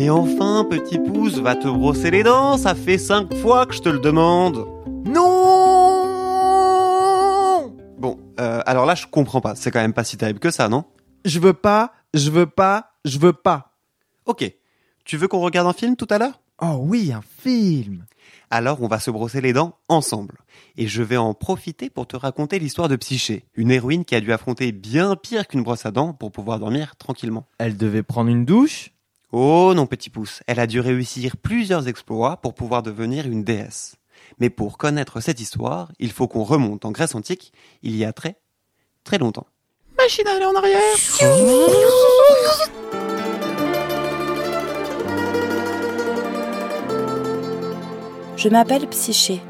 Mais enfin, petit pouce, va te brosser les dents, ça fait cinq fois que je te le demande. Non Bon, euh, alors là, je comprends pas, c'est quand même pas si terrible que ça, non? Je veux pas, je veux pas, je veux pas. Ok, tu veux qu'on regarde un film tout à l'heure? Oh oui, un film. Alors on va se brosser les dents ensemble. Et je vais en profiter pour te raconter l'histoire de Psyché, une héroïne qui a dû affronter bien pire qu'une brosse à dents pour pouvoir dormir tranquillement. Elle devait prendre une douche Oh non petit pouce, elle a dû réussir plusieurs exploits pour pouvoir devenir une déesse. Mais pour connaître cette histoire, il faut qu'on remonte en Grèce antique, il y a très, très longtemps. Machine à aller en arrière. Je m'appelle Psyché.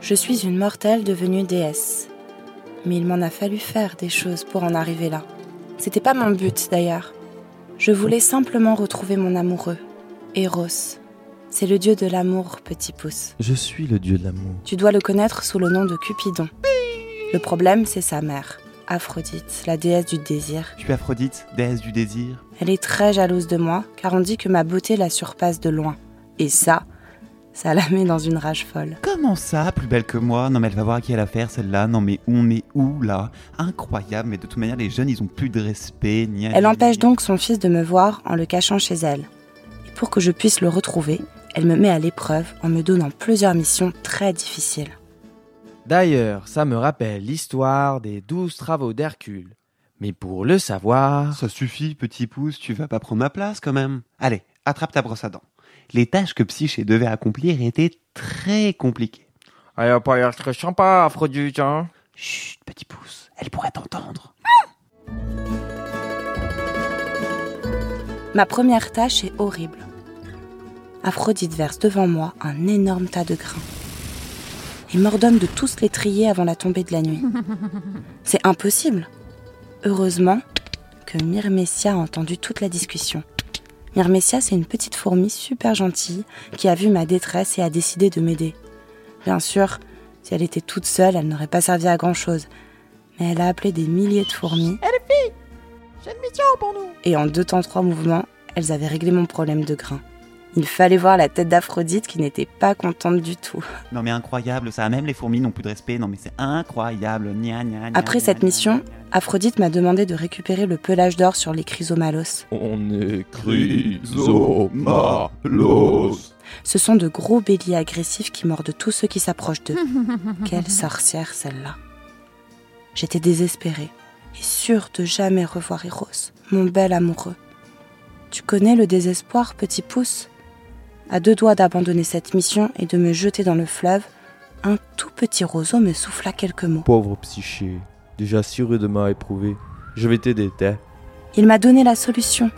Je suis une mortelle devenue déesse. Mais il m'en a fallu faire des choses pour en arriver là. C'était pas mon but d'ailleurs. Je voulais simplement retrouver mon amoureux, Eros. C'est le dieu de l'amour, petit pouce. Je suis le dieu de l'amour. Tu dois le connaître sous le nom de Cupidon. Le problème, c'est sa mère, Aphrodite, la déesse du désir. Je suis Aphrodite, déesse du désir. Elle est très jalouse de moi, car on dit que ma beauté la surpasse de loin. Et ça, ça la met dans une rage folle. Comment ça, plus belle que moi? Non mais elle va voir à qui elle a affaire celle-là. Non mais on est où là? Incroyable, mais de toute manière les jeunes ils ont plus de respect. Ni Elle empêche donc son fils de me voir en le cachant chez elle. Et pour que je puisse le retrouver, elle me met à l'épreuve en me donnant plusieurs missions très difficiles. D'ailleurs, ça me rappelle l'histoire des douze travaux d'Hercule. Mais pour le savoir... Ça suffit, petit pouce, tu vas pas prendre ma place quand même. Allez, attrape ta brosse à dents. Les tâches que Psyché devait accomplir étaient très compliquées. Elle a pas l'air très sympa, Aphrodite, hein Chut, petit pouce, elle pourrait t'entendre. Ma première tâche est horrible. Aphrodite verse devant moi un énorme tas de grains. Il m'ordonne de tous les trier avant la tombée de la nuit. C'est impossible. Heureusement que Myrmécia a entendu toute la discussion. Myrmécia, c'est une petite fourmi super gentille qui a vu ma détresse et a décidé de m'aider. Bien sûr, si elle était toute seule, elle n'aurait pas servi à grand chose. Mais elle a appelé des milliers de fourmis. Eh les filles J'ai une mission pour nous Et en deux temps trois mouvements, elles avaient réglé mon problème de grain. Il fallait voir la tête d'Aphrodite qui n'était pas contente du tout. Non mais incroyable, ça même les fourmis n'ont plus de respect. Non mais c'est incroyable. Gna, gna, gna, Après gna, cette gna, mission, gna, gna. Aphrodite m'a demandé de récupérer le pelage d'or sur les chrysomalos. On est Chrysomalos. Ce sont de gros béliers agressifs qui mordent tous ceux qui s'approchent d'eux. Quelle sorcière celle-là. J'étais désespérée et sûre de jamais revoir Eros, mon bel amoureux. Tu connais le désespoir, petit pouce? À deux doigts d'abandonner cette mission et de me jeter dans le fleuve, un tout petit roseau me souffla quelques mots. Pauvre psyché, déjà si rudement éprouvé. Je vais t'aider, t'es. Il m'a donné la solution.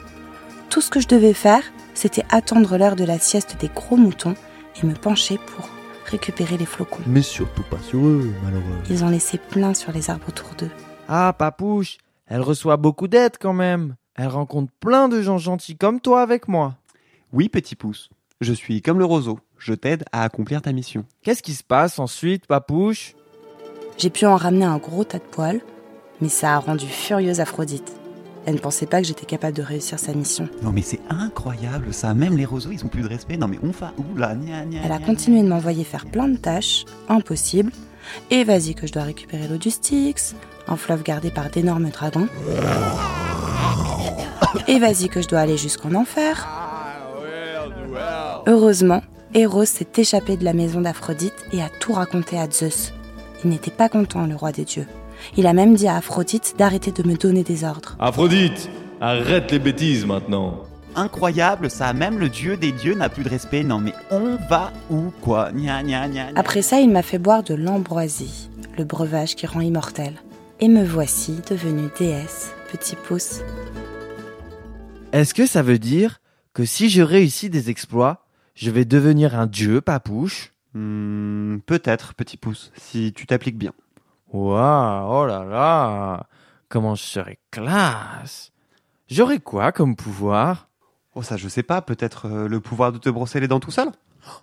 Tout ce que je devais faire, c'était attendre l'heure de la sieste des gros moutons et me pencher pour récupérer les flocons. Mais surtout pas sur eux, malheureux. Ils en laissaient plein sur les arbres autour d'eux. Ah, papouche, elle reçoit beaucoup d'aide quand même. Elle rencontre plein de gens gentils comme toi avec moi. Oui, petit pouce. Je suis comme le roseau. Je t'aide à accomplir ta mission. Qu'est-ce qui se passe ensuite, papouche? J'ai pu en ramener un gros tas de poils, mais ça a rendu furieuse Aphrodite. Elle ne pensait pas que j'étais capable de réussir sa mission. Non mais c'est incroyable ça. Même les roseaux ils ont plus de respect. Non mais on va où là Gna, gna, Elle a gna, continué de m'envoyer faire plein de tâches, impossibles. Et vas-y que je dois récupérer l'eau du Styx, un fleuve gardé par d'énormes dragons. Et vas-y que je dois aller jusqu'en enfer. Heureusement, Eros s'est échappé de la maison d'Aphrodite et a tout raconté à Zeus. Il n'était pas content, le roi des dieux. Il a même dit à Aphrodite d'arrêter de me donner des ordres. Aphrodite, arrête les bêtises maintenant. Incroyable ça. Même le dieu des dieux n'a plus de respect. Non mais on va où quoi? Gna, gna, gna, gna. Après ça, il m'a fait boire de l'ambroisie, le breuvage qui rend immortel. Et me voici devenue déesse, petit pouce. Est-ce que ça veut dire que si je réussis des exploits, je vais devenir un dieu, papouche Hmm, Peut-être, petit pouce, si tu t'appliques bien. Waouh, oh là là Comment je serais classe J'aurais quoi comme pouvoir? Oh ça je sais pas. Peut-être euh, le pouvoir de te brosser les dents tout seul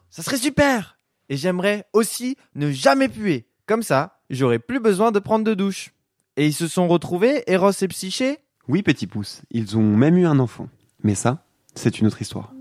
Ça serait super Et j'aimerais aussi ne jamais puer. Comme ça, j'aurais plus besoin de prendre de douche. Et ils se sont retrouvés, Eros et Psyché? Oui, petit pouce. Ils ont même eu un enfant. Mais ça, c'est une autre histoire.